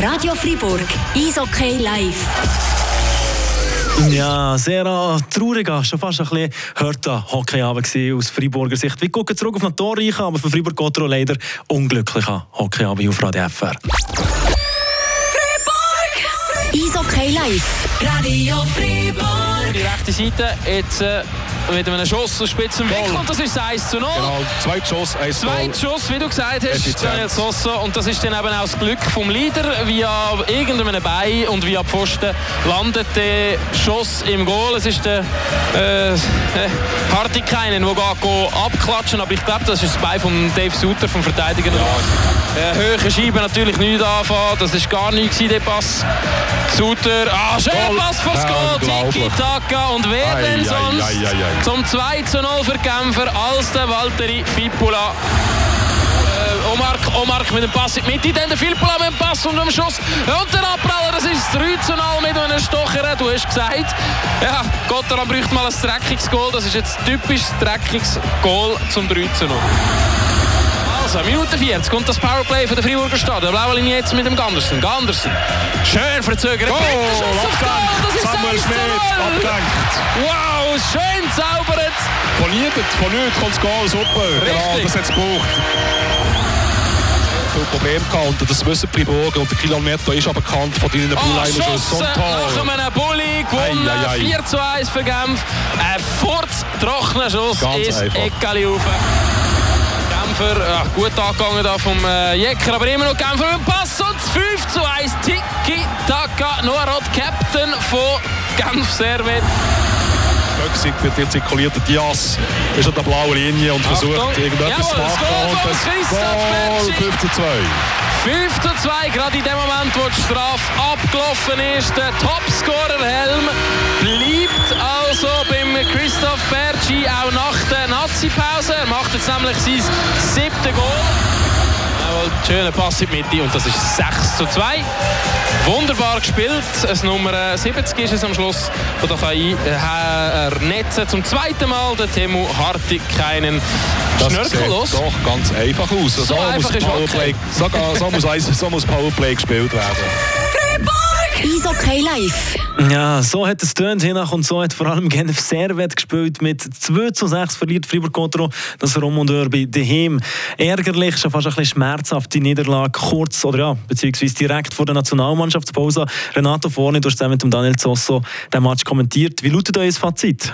Radio Fribourg, Eishockey live. Ja, sehr äh, trauriger, schon fast ein bisschen harter Hockeyabend aus Freiburger Sicht. Wir gucken zurück auf Natur aber für Freiburg geht er leider unglücklicher Hockeyabend auf Radio FR. Fribourg! Eishockey live. Radio Fribourg! Die rechte Seite, jetzt... Äh mit einem Schuss aus spitzen Winkel und das ist 1 zu 0. Genau, zwei Schuss, 1 zu 0. Zwei Schuss, wie du gesagt hast, Daniel Sosso. Und das ist dann eben auch das Glück vom Leader. Via irgendeinem Bein und via Pfosten landet der Schuss im Goal. Es ist der äh, äh Hartikainen, der geht abklatschen. Aber ich glaube, das ist das Bein von Dave Suter, vom Verteidiger. Ja. Äh, höhere Scheibe natürlich nicht anfangen. Das ist gar nichts, der Pass. Suter, ah, schöner Pass vors Goal. Tiki-Taka. Und wer denn sonst? Ai, ai, ai, zum 2 zu 0 für Kämpfer als der Valtteri Fipula. Äh, Omark, Omark mit dem Pass in die Mitte, dann der Fipula mit dem Pass und dem Schuss. Und der Abpraller, das ist 3 zu 0 mit einem Stocher. Du hast gesagt, ja, Gotteron bräuchte mal ein dreckiges Goal. Das ist jetzt typisch dreckiges Goal zum 3 zu 0. Also, Minute 40 kommt das Powerplay von der Freiburger Stadt. Der blaue Linie jetzt mit dem Gandersen. Gandersen. Schön verzögert. Oh, das ist Samuel Schmidt, abgelenkt. Wow, schön zaubert. Von niemand, von nichts kommt das Goal, super. Richtig. Genau, das hat es gebraucht viel Probleme gehabt. Und das wissen die Friburger. Und der Merto ist aber bekannt von deinen Bulleinenschuss. Oh, nach einem Bulli gewonnen. Ei, ei, ei. 4 zu 1 für Genf. Ein furztrockener Schuss Ganz ist Eckali rauf. Genfer, ja, gut angegangen da vom äh, Jecker, aber immer noch Genfer mit Pass und 5 zu 1. Tiki-Taka, Noah Roth, Captain von Genf Servet. Göxig wird jetzt zirkuliert, Diaz ist an der blauen Linie und versucht Achtung. irgendetwas zu machen. Und das Goal 5 zu 2. 5 zu 2, gerade in dem Moment, wo die Strafe abgelaufen ist. Der Topscorer Helm bleibt also beim Christoph Bergi auch nach der Nazi-Pause. Er macht jetzt nämlich sein siebte Goal. Schöner Pass in die Mitte und das ist 6 zu 2. Wunderbar gespielt. Das Nummer 70 ist es am Schluss. Und da kann ich äh, netzen zum zweiten Mal der Temu Hartig keinen Schnörkellos. Das sieht doch ganz einfach aus. So, so einfach muss Powerplay, so, so, muss, so muss Powerplay gespielt werden. Eishockey live. Ja, so hat es tönt hiernach und so hat vor allem Genf Servet gespielt. Mit 2 zu 6 verliert Fribourg Contro das Rom und Derby daheim. Ärgerlich, schon fast ein bisschen schmerzhaft die Niederlage kurz oder ja, beziehungsweise direkt vor der Nationalmannschaftspause. Renato Forni, du hast zusammen mit Daniel Zosso den Match kommentiert. Wie lautet euer Fazit?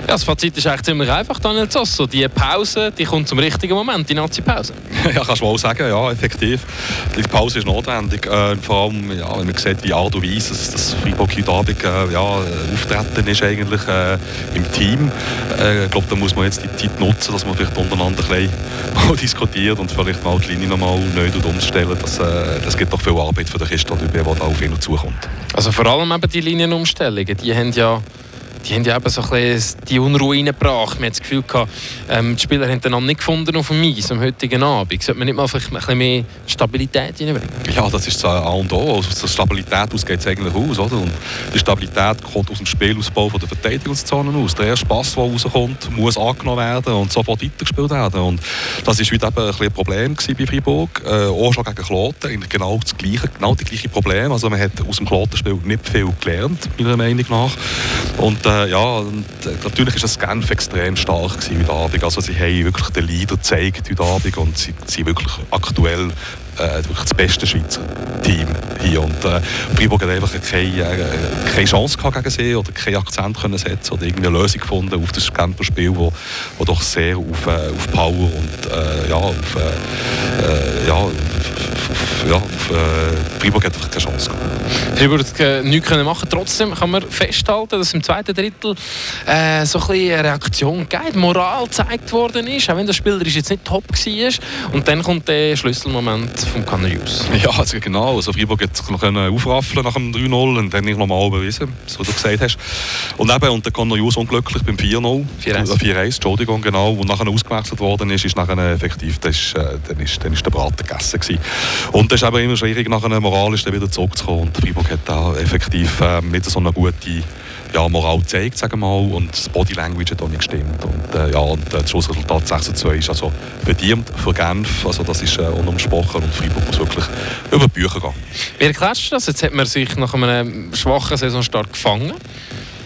Ja, das Fazit ist eigentlich ziemlich einfach, Daniel Zosso. Die Pause die kommt zum richtigen Moment, die Nazi-Pause. ja, kannst du wohl sagen, ja, effektiv. Die Pause ist notwendig. Äh, vor allem, ja, wenn man sieht, wie Art und Weise dass das Freiburg heute Abend äh, ja, auftreten ist eigentlich äh, im Team. Äh, ich glaube, da muss man jetzt die Zeit nutzen, dass man vielleicht untereinander ein bisschen diskutiert und vielleicht mal die Linie nochmal neu umstellen. Das, äh, das gibt doch viel Arbeit für den Christian Dübe, der da auf ihn zukommt. Also vor allem eben die Linienumstellungen, die haben ja die haben ja eben so ein bisschen die Unruhe reingebracht. Man hat das Gefühl gehabt, ähm, die Spieler haben den nicht gefunden auf dem Eis am heutigen Abend. Sollte man nicht mal vielleicht ein bisschen mehr Stabilität reinbringen? Ja, das ist das A und O. Also, Stabilität aus geht es eigentlich aus. Oder? Und die Stabilität kommt aus dem Spielausbau von der Verteidigungszone aus. Der erste Pass, der rauskommt, muss angenommen werden und sofort weitergespielt werden. Und das war heute eben ein, ein Problem bei Freiburg. Äh, auch schon gegen Kloten. Genau das gleiche, genau das gleiche Problem. Also man hat aus dem Klotenspiel nicht viel gelernt, meiner Meinung nach. Und, äh, äh, ja, und, äh, natürlich war das Genf extrem stark heute Abend. Also sie haben wirklich den Leader gezeigt heute Abend und sie sind wirklich aktuell äh, wirklich das beste Schweizer Team hier. Und äh, Freiburg hat einfach keine, äh, keine Chance gehabt gegen sie oder keinen Akzent können setzen oder irgendwie eine Lösung gefunden auf das Genfer Spiel, wo, wo doch sehr auf, äh, auf Power und äh, ja, auf, äh, ja, ja, auf, äh, Freiburg hat einfach keine Chance gehabt. Freiburg hat äh, nichts können machen. Trotzdem kann man festhalten, dass im zweiten Drittel äh, so ein bisschen eine Reaktion gegeben Moral gezeigt worden ist, auch wenn der Spieler jetzt nicht top war. Und dann kommt der Schlüsselmoment vom Canarius. Ja, also genau. Also Freiburg hat sich noch aufraffeln nach dem 3-0 und dann nochmal bewiesen, so du gesagt hast. Und eben, und der Canarius unglücklich beim 4-0. 4-1. Entschuldigung, genau. Und nachher ausgewechselt worden ist, ist nachher effektiv, das ist, äh, dann, ist, dann ist der Braten gegessen gewesen. Und das ist eben immer schwierig, nachher moralisch wieder zurückzukommen. Und Freiburg hat da effektiv äh, nicht so eine gute ja, Moral zeigt, sagen wir mal, und das Body Language hat auch nicht gestimmt. Und, äh, ja, und äh, das Schlussresultat 6 2 ist also verdient für Genf, also das ist äh, unumsprochen und Freiburg muss wirklich über die Bücher gehen. Wie erklärst du das? Jetzt hat man sich nach einem schwachen Saisonstart gefangen,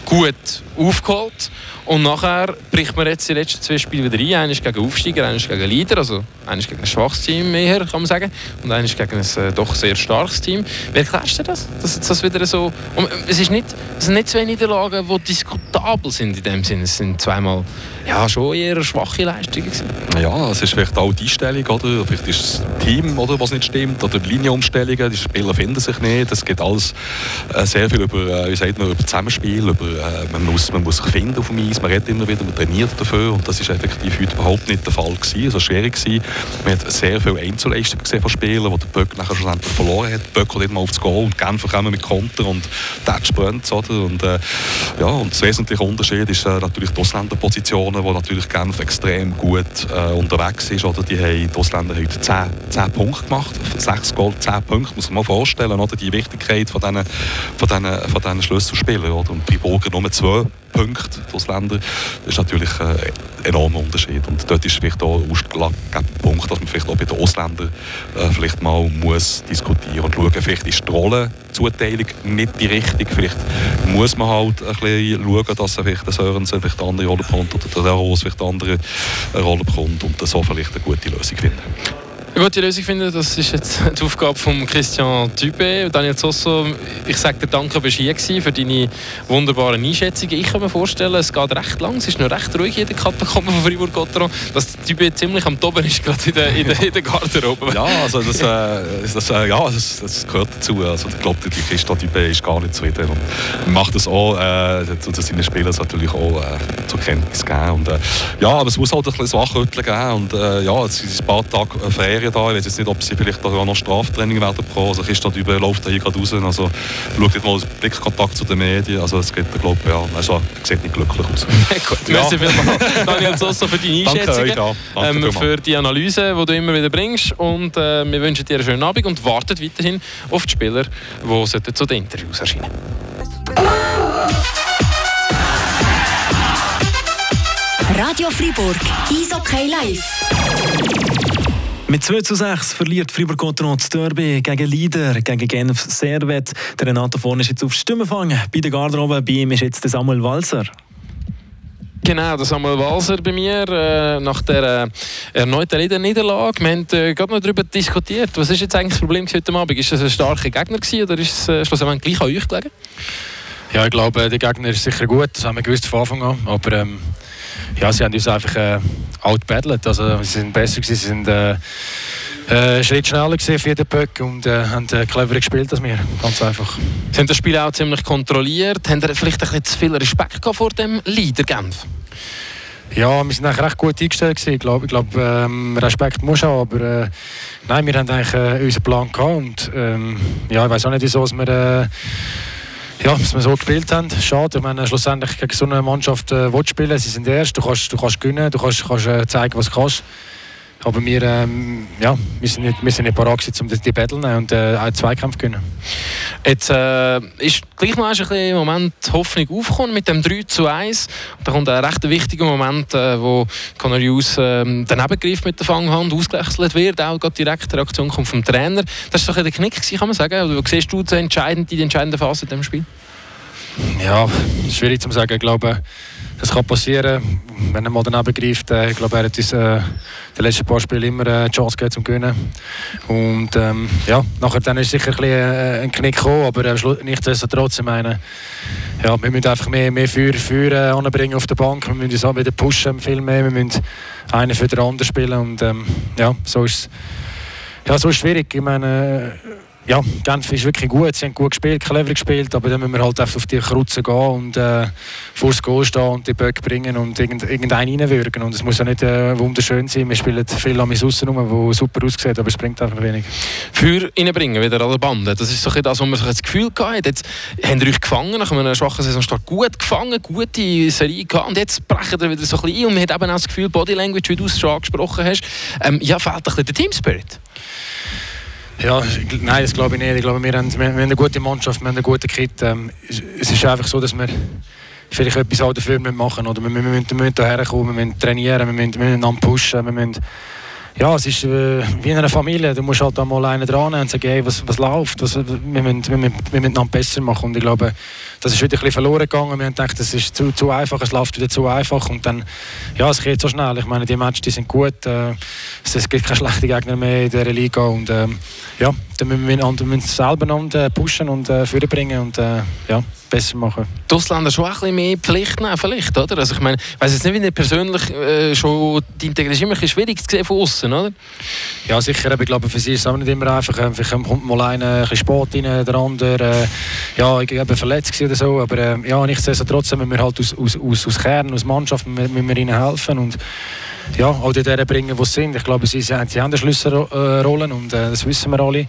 gut aufgeholt und nachher bricht man jetzt die letzten zwei Spiele wieder ein. Einer ist gegen Aufsteiger, einer ist gegen Leader, also einer ist gegen ein schwaches Team mehr, kann man sagen, und einer ist gegen ein äh, doch sehr starkes Team. Wie erklärst du das? Dass das wieder so... Und es, ist nicht, es sind nicht zwei Niederlagen, die diskutabel sind in dem Sinne. Es sind zweimal ja, schon eher schwache Leistungen gewesen. Ja, es ist vielleicht auch die Einstellung, oder? Vielleicht ist das Team, oder, was nicht stimmt, oder die Linienumstellungen, die Spieler finden sich nicht. Es geht alles äh, sehr viel über, äh, wie sagt man, über Zusammenspiel, über, äh, man, muss, man muss sich finden auf dem Eis, man redet immer wieder, man trainiert dafür und das ist effektiv heute überhaupt nicht der Fall gewesen, also schwierig gewesen. Man hat sehr viele Einzelleistungen gesehen von Spielern, die der Böck nachher schlussendlich verloren hat. Böck kommt immer aufs Goal und Genfer kommen mit Konter und Touchpoints, oder? Und, äh, ja, und das wesentliche Unterschied ist äh, natürlich die Ausländerpositionen, wo natürlich Genf extrem gut äh, unterwegs ist, oder? Die haben die Ausländer heute 10, 10 Punkte gemacht, 6 Goal, 10 Punkte, muss man mal vorstellen, oder? Die Wichtigkeit von diesen, von von Schlüsselspielern, oder? Und die Burger nur 2 Punkte, die Ausländer, das ist natürlich äh, ein enormer Unterschied. Und dort ist vielleicht auch ein Punkt, dass man vielleicht auch bei den Ausländern äh, vielleicht mal muss diskutieren und schauen, vielleicht ist die Rollenzuteilung nicht die richtige. Vielleicht muss man halt ein bisschen schauen, dass vielleicht der Sörensen vielleicht eine andere Rolle bekommt oder der Rose vielleicht eine andere Rolle bekommt und so vielleicht eine gute Lösung finden. Eine gute Lösung finden, das ist jetzt die Aufgabe von Christian Tübe. Daniel Zosso, ich sage dir danke, bist hier für deine wunderbaren Einschätzungen. Ich kann mir vorstellen, es geht recht lang, es ist noch recht ruhig in der Katakombe von Fribourg-Gotteron, dass Tübe ziemlich am Toben ist, gerade in der, in der, in der Garderobe. Ja, also das, äh, das, äh, ja das, das, gehört dazu. Also ich glaube, Christian Tübe ist gar nicht zufrieden und macht das auch, äh, zu seinen Spielern natürlich auch äh, zur Kenntnis geben. Und, äh, ja, aber es muss halt ein bisschen Wachrütteln geben und äh, ja, es sind ein paar Tage Ferien Ferien da. Ich weiß jetzt nicht, ob sie vielleicht auch noch Straftraining werden bekommen. Also Christian Dübe läuft da hier gerade raus. Also schaut mal Blickkontakt zu den Medien. Also es geht, glaube ja, also sieht nicht glücklich aus. Gut, ja. merci vielmals, Daniel Sosso, für deine Einschätzungen, Danke ähm, für die Analyse, die du immer wieder bringst. Und äh, wir wünschen dir einen schönen Abend und warten weiterhin auf die Spieler, die zu den Interviews erscheinen Radio Fribourg, Eishockey live. Mit 2 zu 6 verliert Fribourg Contron das Derby gegen Leader, gegen Genf Servet. Der Renato vorne ist jetzt auf Stimmenfang. Bei der Garderobe bei ihm ist jetzt der Samuel Walser. Genau, der Samuel Walser bei mir äh, nach der äh, erneuten Niederlage. Wir haben äh, gerade noch darüber diskutiert. Was ist jetzt eigentlich das Problem heute Abend? Ist das ein starker Gegner gewesen, oder ist es äh, schlussendlich gleich an euch gelegen? Ja, ich glaube, der Gegner ist sicher gut. Das haben wir gewusst von Anfang an. Aber ähm, ja, sie haben uns einfach äh, outbattelt. Also, sie sind besser sie sind äh, äh, Schritt schneller gesehen für jeden Böck und äh, haben äh, cleverer gespielt als wir. Ganz einfach. Sie haben das Spiel auch ziemlich kontrolliert. Haben Sie vielleicht ein bisschen zu viel Respekt vor dem Leader Genf? Ja, wir sind eigentlich recht gut eingestellt gewesen. Ich glaube, ich glaube ähm, Respekt muss haben, aber äh, nein, wir haben eigentlich äh, unseren Plan gehabt und ähm, ja, ich weiß auch nicht, wieso wir äh, ja, dass wir so gespielt haben. Schade, ich meine, schlussendlich gegen so eine Mannschaft äh, spielen. Sie sind erst, du kannst, du kannst gewinnen, du kannst, kannst äh, zeigen, was du kannst. Aber wir, ähm, ja, wir sind nicht, wir sind nicht parat um die, Battle und äh, einen Zweikampf zu gewinnen. Jetzt äh, ist gleich noch ein bisschen im Moment Hoffnung aufgekommen mit dem 3 zu 1. Da kommt ein recht wichtiger Moment, äh, wo Conor Hughes äh, daneben greift mit der Fanghand, ausgewechselt wird, auch gerade direkt die Reaktion kommt vom Trainer. Das war so ein der Knick, kann man sagen. Oder siehst du die entscheidende, die entscheidende Phase in diesem Spiel? Ja, schwierig zu sagen. Ich glaube, das kann passieren, wenn er mal daneben greift. Äh, ich glaube, er hat uns äh, die letzten paar Spiele immer eine Chance gegeben zum Gewinnen. Und ähm, ja, nachher dann ist sicher ein, bisschen, äh, ein Knick gekommen, aber äh, nichtsdestotrotz, ich meine, ja, wir müssen einfach mehr, mehr Feuer, Feuer äh, anbringen auf der Bank. Wir müssen uns auch wieder pushen, viel mehr. Wir müssen einen für den anderen spielen und ähm, ja, so ist ja, so es schwierig. Ich meine, ja, Genf ist wirklich gut, sie haben gut gespielt, clever gespielt, aber dann müssen wir halt auf die Kreuze gehen und äh, vor das Goal stehen und die Böcke bringen und irgend, irgendeinen reinwürgen. Und es muss ja nicht äh, wunderschön sein, wir spielen viel an aussen rum, wo super aussieht, aber es bringt einfach wenig. Für reinbringen, wieder an der Bande, das ist so das, wo man sich das Gefühl hatte, jetzt haben ihr euch gefangen, nach einer schwachen Saisonstart gut gefangen, gute Serie gehabt und jetzt brechen wir wieder so ein bisschen ein und man hat eben auch das Gefühl, Body Language, wie du es schon angesprochen hast, ähm, ja, fehlt ein bisschen der Team Spirit. Ja, nein, das glaube ich nicht. Ich glaube, wir haben, wir haben eine gute Mannschaft, wir haben einen guten Kit. Ähm, es ist einfach so, dass wir vielleicht etwas auch dafür machen müssen. Oder wir, wir, wir, wir müssen hierher kommen, wir müssen trainieren, wir müssen, wir müssen pushen, wir müssen ja, es ist äh, wie in einer Familie. Du musst halt einmal einen dran und sagen, hey, was, was läuft, was, wir, müssen, wir, müssen, wir müssen dann besser machen. Und ich glaube, das ist wieder ein bisschen verloren gegangen. Wir haben gedacht, das ist zu, zu einfach, es läuft wieder zu einfach. Und dann, ja, es geht so schnell. Ich meine, die Matches die sind gut. Äh, es gibt keine schlechten Gegner mehr in dieser Liga. Und äh, ja, dann müssen wir, wir müssen selber noch äh, pushen und äh, vorbringen. Und äh, ja, besser machen. Die Ausländer schon ein bisschen mehr Pflicht nehmen, vielleicht, oder? Also ich meine, ich weiss jetzt nicht, wie ihr persönlich äh, schon die Integration ist immer ein bisschen schwierig zu sehen von außen, oder? Ja, sicher. Ich glaube, für sie ist es auch nicht immer einfach. Vielleicht kommt mal einer ein bisschen Sport rein, der andere, äh, ja, ich bin verletzt oder so, aber äh, ja, nichtsdestotrotz müssen wir halt aus, aus, aus, aus Kern, aus Mannschaft, müssen wir ihnen helfen und ja, auch die bringen, wo sie sind. Ich glaube, sie, sie haben eine Schlüsselrolle und äh, das wissen wir alle.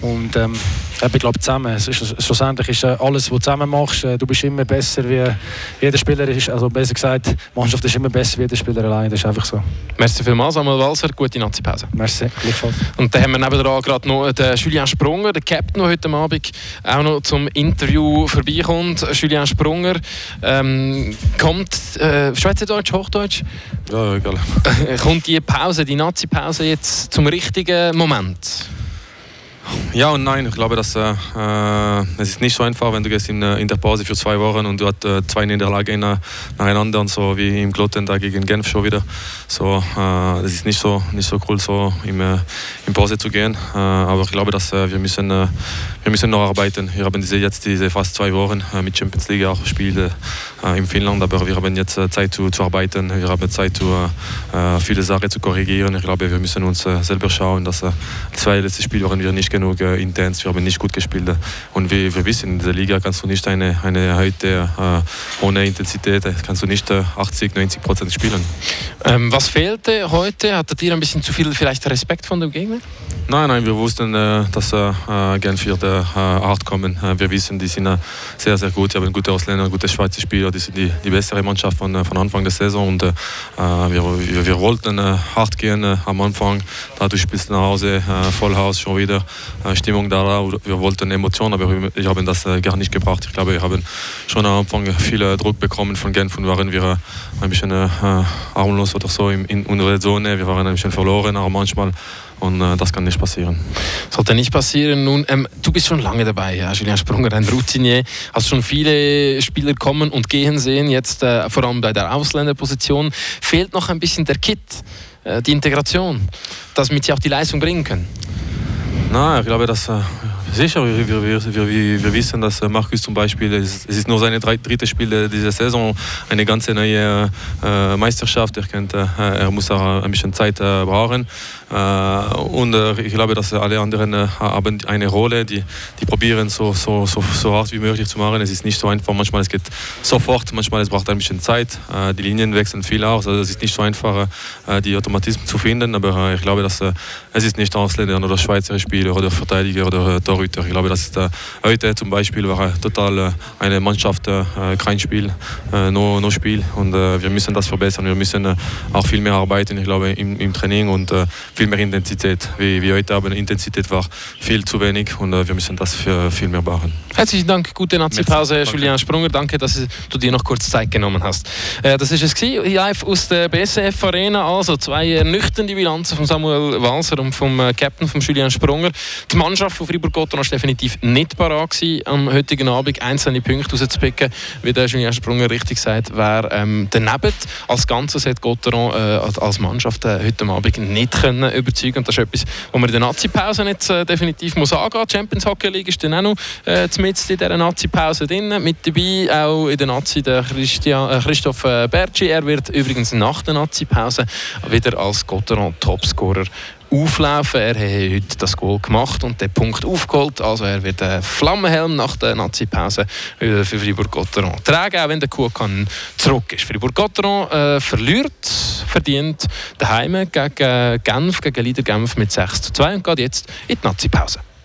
Und ähm, ich glaube zusammen, es ist, schlussendlich ist äh, alles, was du zusammen machst, äh, du bist immer besser wie jeder Spieler ist, also besser gesagt, die Mannschaft ist immer besser wie jeder Spieler allein, das ist einfach so. Merci vielmals, Samuel Walser, gute Nazi-Pause. Merci, gleichfalls. Und dann haben wir nebenan gerade noch den Julien Sprunger, der Captain, der heute Abend auch noch zum Interview vorbeikommt. Julien Sprunger ähm, kommt, äh, Schweizerdeutsch, Hochdeutsch? Ja, egal. kommt die Pause, die Nazi-Pause jetzt zum richtigen Moment? Ja und nein. Ich glaube, dass äh, äh, es ist nicht so einfach, wenn du gehst in, äh, in der Pause für zwei Wochen und du hast äh, zwei Niederlagen nacheinander und so wie im Glotten da gegen Genf schon wieder. So, äh, das ist nicht so nicht so cool, so im, äh, in Pause zu gehen. Äh, aber ich glaube, dass wir müssen wir müssen noch arbeiten. Wir haben diese, jetzt diese fast zwei Wochen mit Champions League auch Spiele in Finnland, aber wir haben jetzt Zeit zu, zu arbeiten. Wir haben Zeit, zu, viele Sachen zu korrigieren. Ich glaube, wir müssen uns selber schauen, dass zwei letzte Spiele waren wir nicht genug äh, intens, wir haben nicht gut gespielt. Und wir, wir wissen, in dieser Liga kannst du nicht eine, eine heute äh, ohne Intensität, äh, kannst du nicht äh, 80, 90 Prozent spielen. Ähm, was fehlte heute? Hattet ihr ein bisschen zu viel vielleicht Respekt von dem Gegner? Nein, nein, wir wussten, äh, dass äh, Genf wird äh, hart kommen. Äh, wir wissen, die sind äh, sehr, sehr gut. Wir haben gute Ausländer, gute Schweizer Spieler. Die sind die, die bessere Mannschaft von, äh, von Anfang der Saison. Und wir, wir, wir, wollten hart gehen am Anfang. Dadurch spielst du nach Hause, Vollhaus schon wieder. Stimmung da. Wir wollten Emotionen, aber wir haben das gar nicht gebracht. Ich glaube, wir haben schon am Anfang viel Druck bekommen von Genf und waren wir ein bisschen armlos oder so in, unserer Zone. Wir waren ein bisschen verloren, aber manchmal und äh, das kann nicht passieren. Sollte nicht passieren. Nun, ähm, du bist schon lange dabei, ja, Julien Sprunger, ein Routinier. Hast schon viele Spieler kommen und gehen sehen, jetzt äh, vor allem bei der Ausländerposition. Fehlt noch ein bisschen der Kit, äh, die Integration, damit sie auch die Leistung bringen können? Nein, ich glaube, dass äh, Sicher, wir, wir, wir, wir, wissen, dass Markus zum Beispiel, es ist nur sein drittes Spiel dieser Saison, eine ganz neue äh, Meisterschaft. Er, kennt, äh, er muss auch ein bisschen Zeit äh, brauchen. Äh, und äh, ich glaube, dass alle anderen äh, haben eine Rolle, die, die probieren so, so, so, so hart wie möglich zu machen. Es ist nicht so einfach, manchmal es geht sofort, manchmal es braucht ein bisschen Zeit. die Linien wechseln viel aus, also es ist nicht so einfach, die Automatismen zu finden, aber ich glaube, dass es ist nicht Ausländer oder Schweizer Spieler oder Verteidiger oder Torhüter. Ich glaube, dass ist, heute zum Beispiel war total eine Mannschaft, kein Spiel, nur, nur Spiel und wir müssen das verbessern. Wir müssen auch viel mehr arbeiten, ich glaube, im, im Training und viel mehr Intensität. Wie, wie heute Abend, Intensität war viel zu wenig und äh, wir müssen das für viel mehr machen. Herzlichen Dank, gute Nazi-Pause, Julian Sprunger. Danke, dass du dir noch kurz Zeit genommen hast. Äh, das ist es gewesen, live aus der BSF Arena. Also zwei ernüchternde Bilanzen von Samuel Walser und vom äh, Captain von Julian Sprunger. Die Mannschaft von Fribourg-Gotteron war definitiv nicht parat am heutigen Abend einzelne Punkte rauszupicken. Wie der Julian Sprunger richtig sagt, wäre ähm, daneben. Als Ganzes hat Gotteron äh, als Mannschaft äh, heute Abend nicht können überzeugen. Und das ist etwas, was man in der Nazi-Pause jetzt äh, definitiv muss angehen muss. Champions Hockey League ist dann auch noch äh, in dieser Nazi-Pause drin. Mit dabei auch in der Nazi der Christian, äh, Christoph äh, Bergi. Er wird übrigens nach der Nazi-Pause wieder als Gotteron Topscorer auflaufen. Er hat heute das Goal gemacht und den Punkt aufgeholt. Also er wird den Flammenhelm nach der Nazi-Pause für Fribourg-Gotteron tragen, auch wenn der Kuhkan zurück ist. Fribourg-Gotteron äh, verliert, verdient daheim gegen Genf, gegen Lieder Genf mit 6 zu 2 und geht jetzt in die Nazi-Pause.